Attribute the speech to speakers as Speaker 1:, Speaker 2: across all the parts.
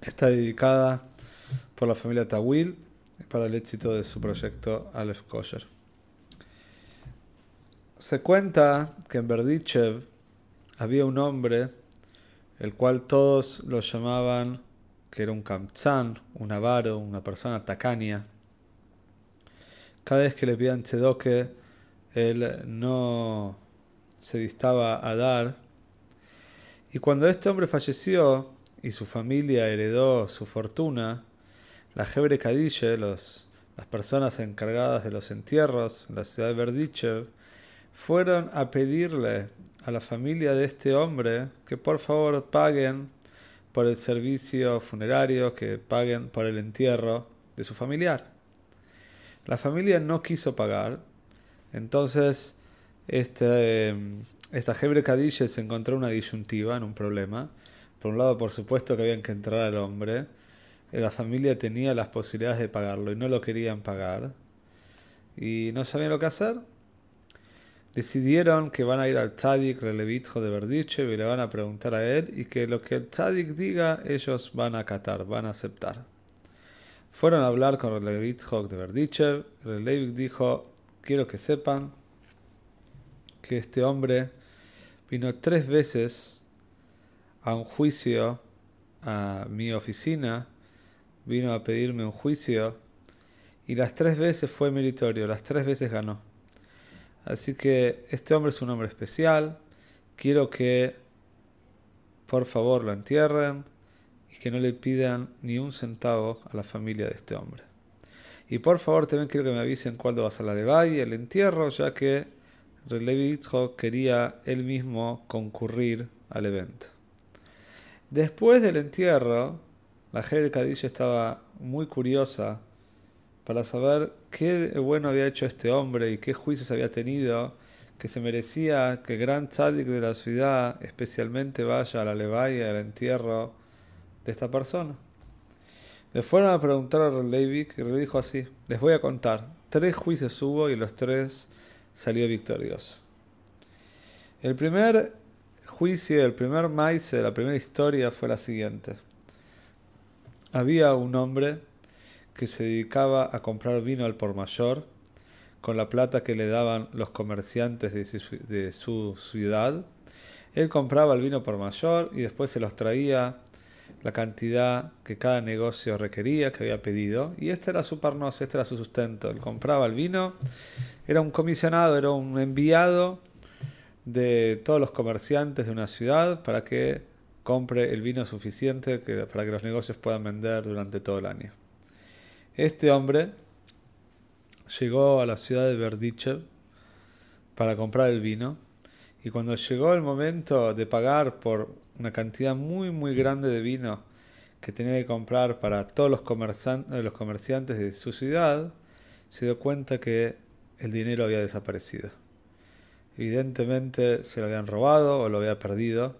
Speaker 1: está dedicada por la familia Tawil para el éxito de su proyecto Aleph Kosher. Se cuenta que en Berdichev había un hombre el cual todos lo llamaban que era un kamtzán, un avaro, una persona tacaña. Cada vez que le pedían chedoque, él no se distaba a dar. Y cuando este hombre falleció, y su familia heredó su fortuna, la Hebre Kadishe, las personas encargadas de los entierros en la ciudad de Berdichev, fueron a pedirle a la familia de este hombre que por favor paguen por el servicio funerario, que paguen por el entierro de su familiar. La familia no quiso pagar, entonces este, esta Hebre Kadishe se encontró una disyuntiva, en un problema, por un lado, por supuesto que habían que entrar al hombre. Eh, la familia tenía las posibilidades de pagarlo y no lo querían pagar. Y no sabían lo que hacer. Decidieron que van a ir al tzadik relevitjo de Berdichev y le van a preguntar a él y que lo que el tzadik diga ellos van a acatar, van a aceptar. Fueron a hablar con Relevitjo de Berdichev. Relevik dijo, quiero que sepan que este hombre vino tres veces a un juicio a mi oficina, vino a pedirme un juicio y las tres veces fue meritorio, las tres veces ganó. Así que este hombre es un hombre especial, quiero que por favor lo entierren y que no le pidan ni un centavo a la familia de este hombre. Y por favor también quiero que me avisen cuándo va a ser la levay el entierro, ya que Relevitjo quería él mismo concurrir al evento. Después del entierro, la Jere Cadillo estaba muy curiosa para saber qué bueno había hecho este hombre y qué juicios había tenido, que se merecía que el gran tzadik de la ciudad especialmente vaya a la levaya, al entierro de esta persona. Le fueron a preguntar a Leivik y le dijo así, les voy a contar, tres juicios hubo y los tres salió victorioso. El primer juicio, el primer maíz, la primera historia fue la siguiente. Había un hombre que se dedicaba a comprar vino al por mayor con la plata que le daban los comerciantes de su, ciudad. Él compraba el vino por mayor y después se los traía la cantidad que cada negocio requería, que había pedido. Y este era su parnos, este era su sustento. Él compraba el vino, era un comisionado, era un enviado de todos los comerciantes de una ciudad para que compre el vino suficiente para que los negocios puedan vender durante todo el año. Este hombre llegó a la ciudad de Berdichev para comprar el vino y cuando llegó el momento de pagar por una cantidad muy muy grande de vino que tenía que comprar para todos los, los comerciantes de su ciudad, se dio cuenta que el dinero había desaparecido. Evidentemente se lo habían robado o lo había perdido.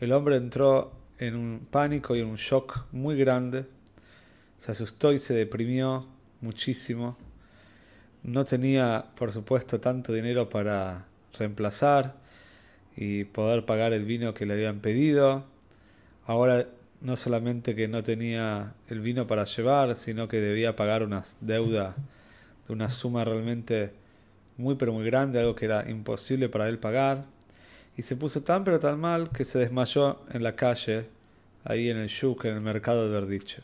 Speaker 1: El hombre entró en un pánico y en un shock muy grande. Se asustó y se deprimió muchísimo. No tenía, por supuesto, tanto dinero para reemplazar y poder pagar el vino que le habían pedido. Ahora no solamente que no tenía el vino para llevar, sino que debía pagar una deuda de una suma realmente muy pero muy grande, algo que era imposible para él pagar, y se puso tan pero tan mal que se desmayó en la calle, ahí en el Shuk, en el mercado de Verdiche.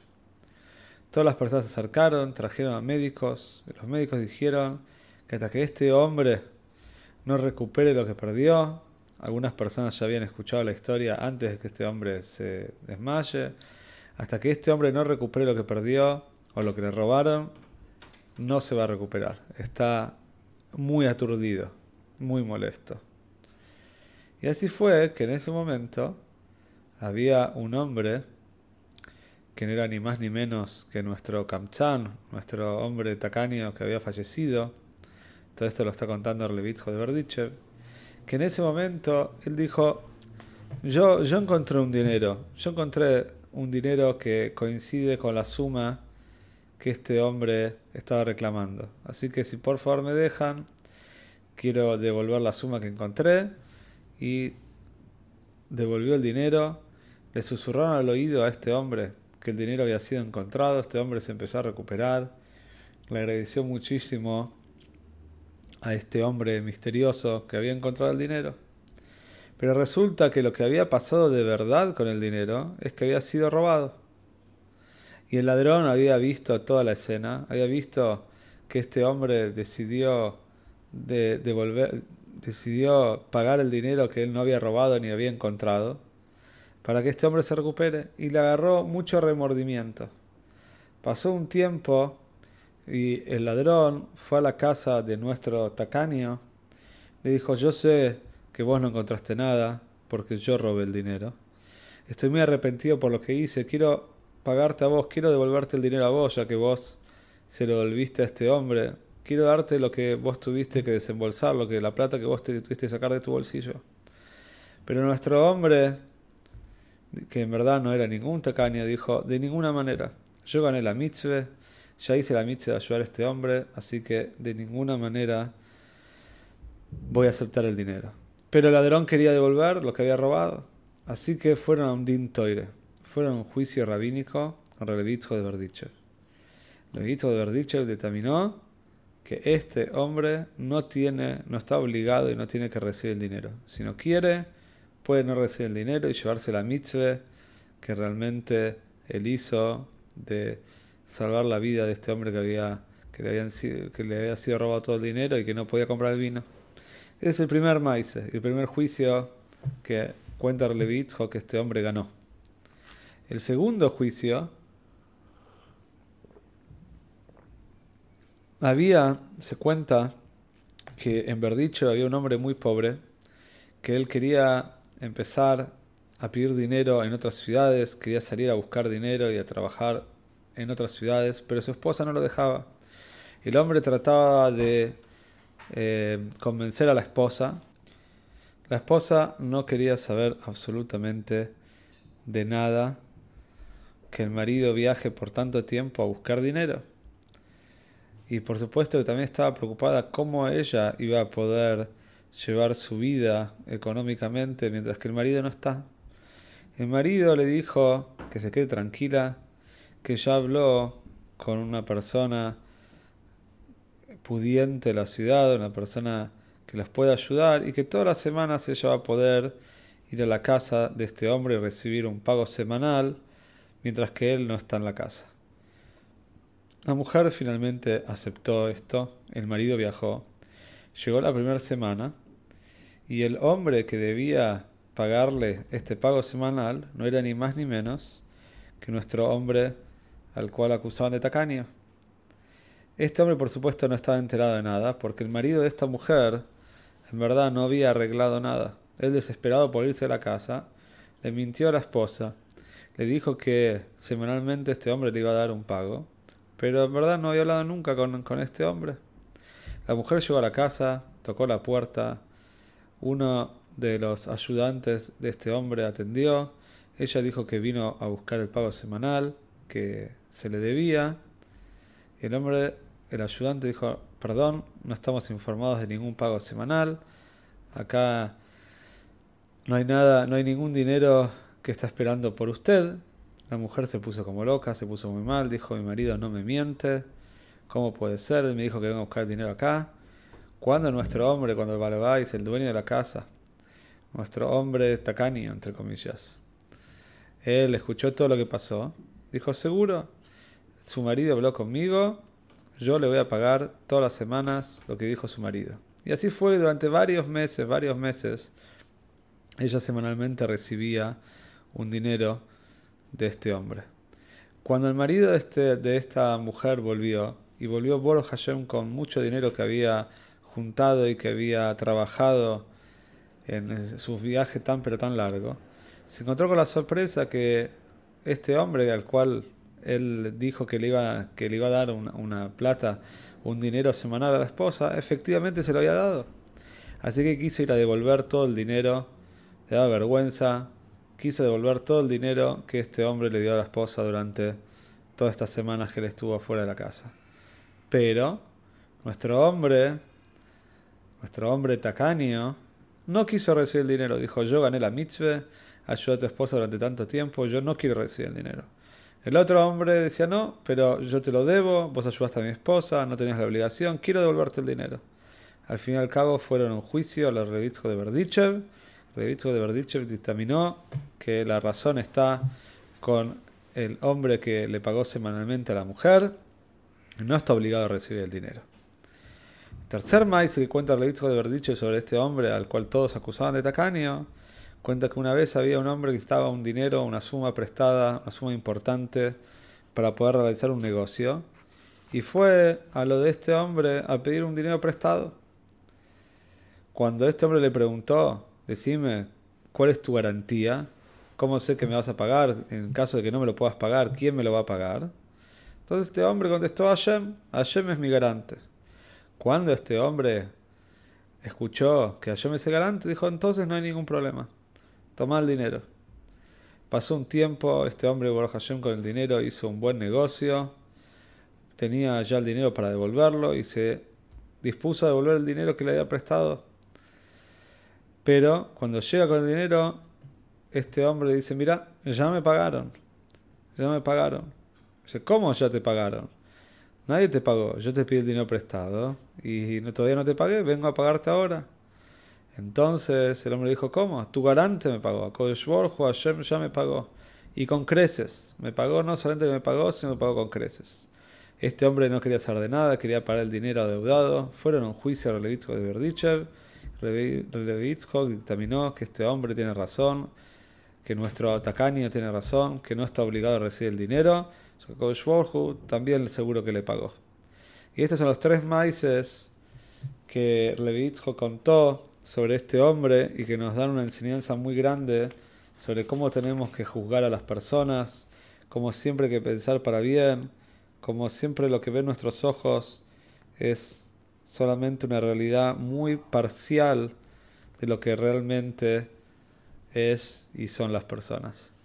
Speaker 1: Todas las personas se acercaron, trajeron a médicos, los médicos dijeron que hasta que este hombre no recupere lo que perdió, algunas personas ya habían escuchado la historia antes de que este hombre se desmaye, hasta que este hombre no recupere lo que perdió o lo que le robaron, no se va a recuperar. Está muy aturdido, muy molesto. Y así fue que en ese momento había un hombre que no era ni más ni menos que nuestro Kamchan, nuestro hombre tacaño que había fallecido. Todo esto lo está contando Levitjo de Berdichev. Que en ese momento él dijo: yo, yo encontré un dinero, yo encontré un dinero que coincide con la suma que este hombre estaba reclamando. Así que si por favor me dejan, quiero devolver la suma que encontré y devolvió el dinero. Le susurraron al oído a este hombre que el dinero había sido encontrado. Este hombre se empezó a recuperar. Le agradeció muchísimo a este hombre misterioso que había encontrado el dinero. Pero resulta que lo que había pasado de verdad con el dinero es que había sido robado. Y el ladrón había visto toda la escena, había visto que este hombre decidió de devolver, decidió pagar el dinero que él no había robado ni había encontrado para que este hombre se recupere y le agarró mucho remordimiento. Pasó un tiempo y el ladrón fue a la casa de nuestro tacaño, le dijo, yo sé que vos no encontraste nada porque yo robé el dinero. Estoy muy arrepentido por lo que hice, quiero pagarte a vos, quiero devolverte el dinero a vos, ya que vos se lo devolviste a este hombre. Quiero darte lo que vos tuviste que desembolsar, lo que la plata que vos tuviste que sacar de tu bolsillo. Pero nuestro hombre, que en verdad no era ningún tacaño, dijo, de ninguna manera. Yo gané la mitzvah, ya hice la mitzvah de ayudar a este hombre, así que de ninguna manera voy a aceptar el dinero. Pero el ladrón quería devolver lo que había robado, así que fueron a un din toire fueron un juicio rabínico con el Levitjo de Berdichev. El Levitjo de Berdichev determinó que este hombre no tiene, no está obligado y no tiene que recibir el dinero. Si no quiere, puede no recibir el dinero y llevarse la mitzvah que realmente él hizo de salvar la vida de este hombre que había que le, habían sido, que le había sido robado todo el dinero y que no podía comprar el vino. Es el primer maíz, el primer juicio que cuenta el Levitjo que este hombre ganó. El segundo juicio había, se cuenta que en Verdicho había un hombre muy pobre que él quería empezar a pedir dinero en otras ciudades, quería salir a buscar dinero y a trabajar en otras ciudades, pero su esposa no lo dejaba. El hombre trataba de eh, convencer a la esposa. La esposa no quería saber absolutamente de nada que el marido viaje por tanto tiempo a buscar dinero. Y por supuesto que también estaba preocupada cómo ella iba a poder llevar su vida económicamente mientras que el marido no está. El marido le dijo que se quede tranquila, que ya habló con una persona pudiente de la ciudad, una persona que les pueda ayudar y que todas las semanas ella va a poder ir a la casa de este hombre y recibir un pago semanal mientras que él no está en la casa. La mujer finalmente aceptó esto, el marido viajó, llegó la primera semana y el hombre que debía pagarle este pago semanal no era ni más ni menos que nuestro hombre al cual acusaban de tacaño. Este hombre por supuesto no estaba enterado de nada porque el marido de esta mujer en verdad no había arreglado nada. Él desesperado por irse a la casa, le mintió a la esposa le dijo que semanalmente este hombre le iba a dar un pago, pero en verdad no había hablado nunca con, con este hombre. La mujer llegó a la casa, tocó la puerta, uno de los ayudantes de este hombre atendió, ella dijo que vino a buscar el pago semanal que se le debía, y el hombre, el ayudante dijo, perdón, no estamos informados de ningún pago semanal, acá no hay nada, no hay ningún dinero que está esperando por usted. La mujer se puso como loca, se puso muy mal, dijo, mi marido no me miente, ¿cómo puede ser? Me dijo que venga a buscar dinero acá. Cuando nuestro hombre, cuando el Balabais, el dueño de la casa, nuestro hombre tacaño, entre comillas, él escuchó todo lo que pasó, dijo, seguro, su marido habló conmigo, yo le voy a pagar todas las semanas lo que dijo su marido. Y así fue durante varios meses, varios meses, ella semanalmente recibía un dinero de este hombre. Cuando el marido de, este, de esta mujer volvió, y volvió Boro Hashem con mucho dinero que había juntado y que había trabajado en su viaje tan pero tan largo, se encontró con la sorpresa que este hombre al cual él dijo que le iba, que le iba a dar una, una plata, un dinero semanal a la esposa, efectivamente se lo había dado. Así que quiso ir a devolver todo el dinero, le daba vergüenza, quiso devolver todo el dinero que este hombre le dio a la esposa durante todas estas semanas que él estuvo fuera de la casa. Pero nuestro hombre, nuestro hombre tacaño, no quiso recibir el dinero. Dijo, yo gané la mitzvah, ayudé a tu esposa durante tanto tiempo, yo no quiero recibir el dinero. El otro hombre decía, no, pero yo te lo debo, vos ayudaste a mi esposa, no tenías la obligación, quiero devolverte el dinero. Al fin y al cabo fueron a un juicio a los Revitsko de Berdichev. Revitsko de Berdichev dictaminó que la razón está con el hombre que le pagó semanalmente a la mujer, no está obligado a recibir el dinero. Tercer maíz que cuenta el Revitsko de Berdichev sobre este hombre al cual todos acusaban de tacaño, cuenta que una vez había un hombre que estaba un dinero, una suma prestada, una suma importante para poder realizar un negocio, y fue a lo de este hombre a pedir un dinero prestado. Cuando este hombre le preguntó, decime, ¿cuál es tu garantía? ¿Cómo sé que me vas a pagar? En caso de que no me lo puedas pagar, ¿quién me lo va a pagar? Entonces este hombre contestó, Hashem, Hashem es mi garante. Cuando este hombre escuchó que Hashem es el garante, dijo, entonces no hay ningún problema. Toma el dinero. Pasó un tiempo, este hombre, Baruch Hashem, con el dinero hizo un buen negocio, tenía ya el dinero para devolverlo y se dispuso a devolver el dinero que le había prestado pero cuando llega con el dinero, este hombre dice, mira, ya me pagaron, ya me pagaron. Dice, ¿cómo ya te pagaron? Nadie te pagó, yo te pedí el dinero prestado y todavía no te pagué, vengo a pagarte ahora. Entonces el hombre dijo, ¿cómo? Tu garante me pagó, Kodesh Hashem ya me pagó. Y con creces, me pagó, no solamente me pagó, sino me pagó con creces. Este hombre no quería saber de nada, quería pagar el dinero adeudado. Fueron a un juicio al de Berdichev Revitzhok dictaminó que este hombre tiene razón, que nuestro tacaño tiene razón, que no está obligado a recibir el dinero. también seguro que le pagó. Y estos son los tres maíces que Revitzhok contó sobre este hombre y que nos dan una enseñanza muy grande sobre cómo tenemos que juzgar a las personas, cómo siempre hay que pensar para bien, como siempre lo que ven nuestros ojos es solamente una realidad muy parcial de lo que realmente es y son las personas.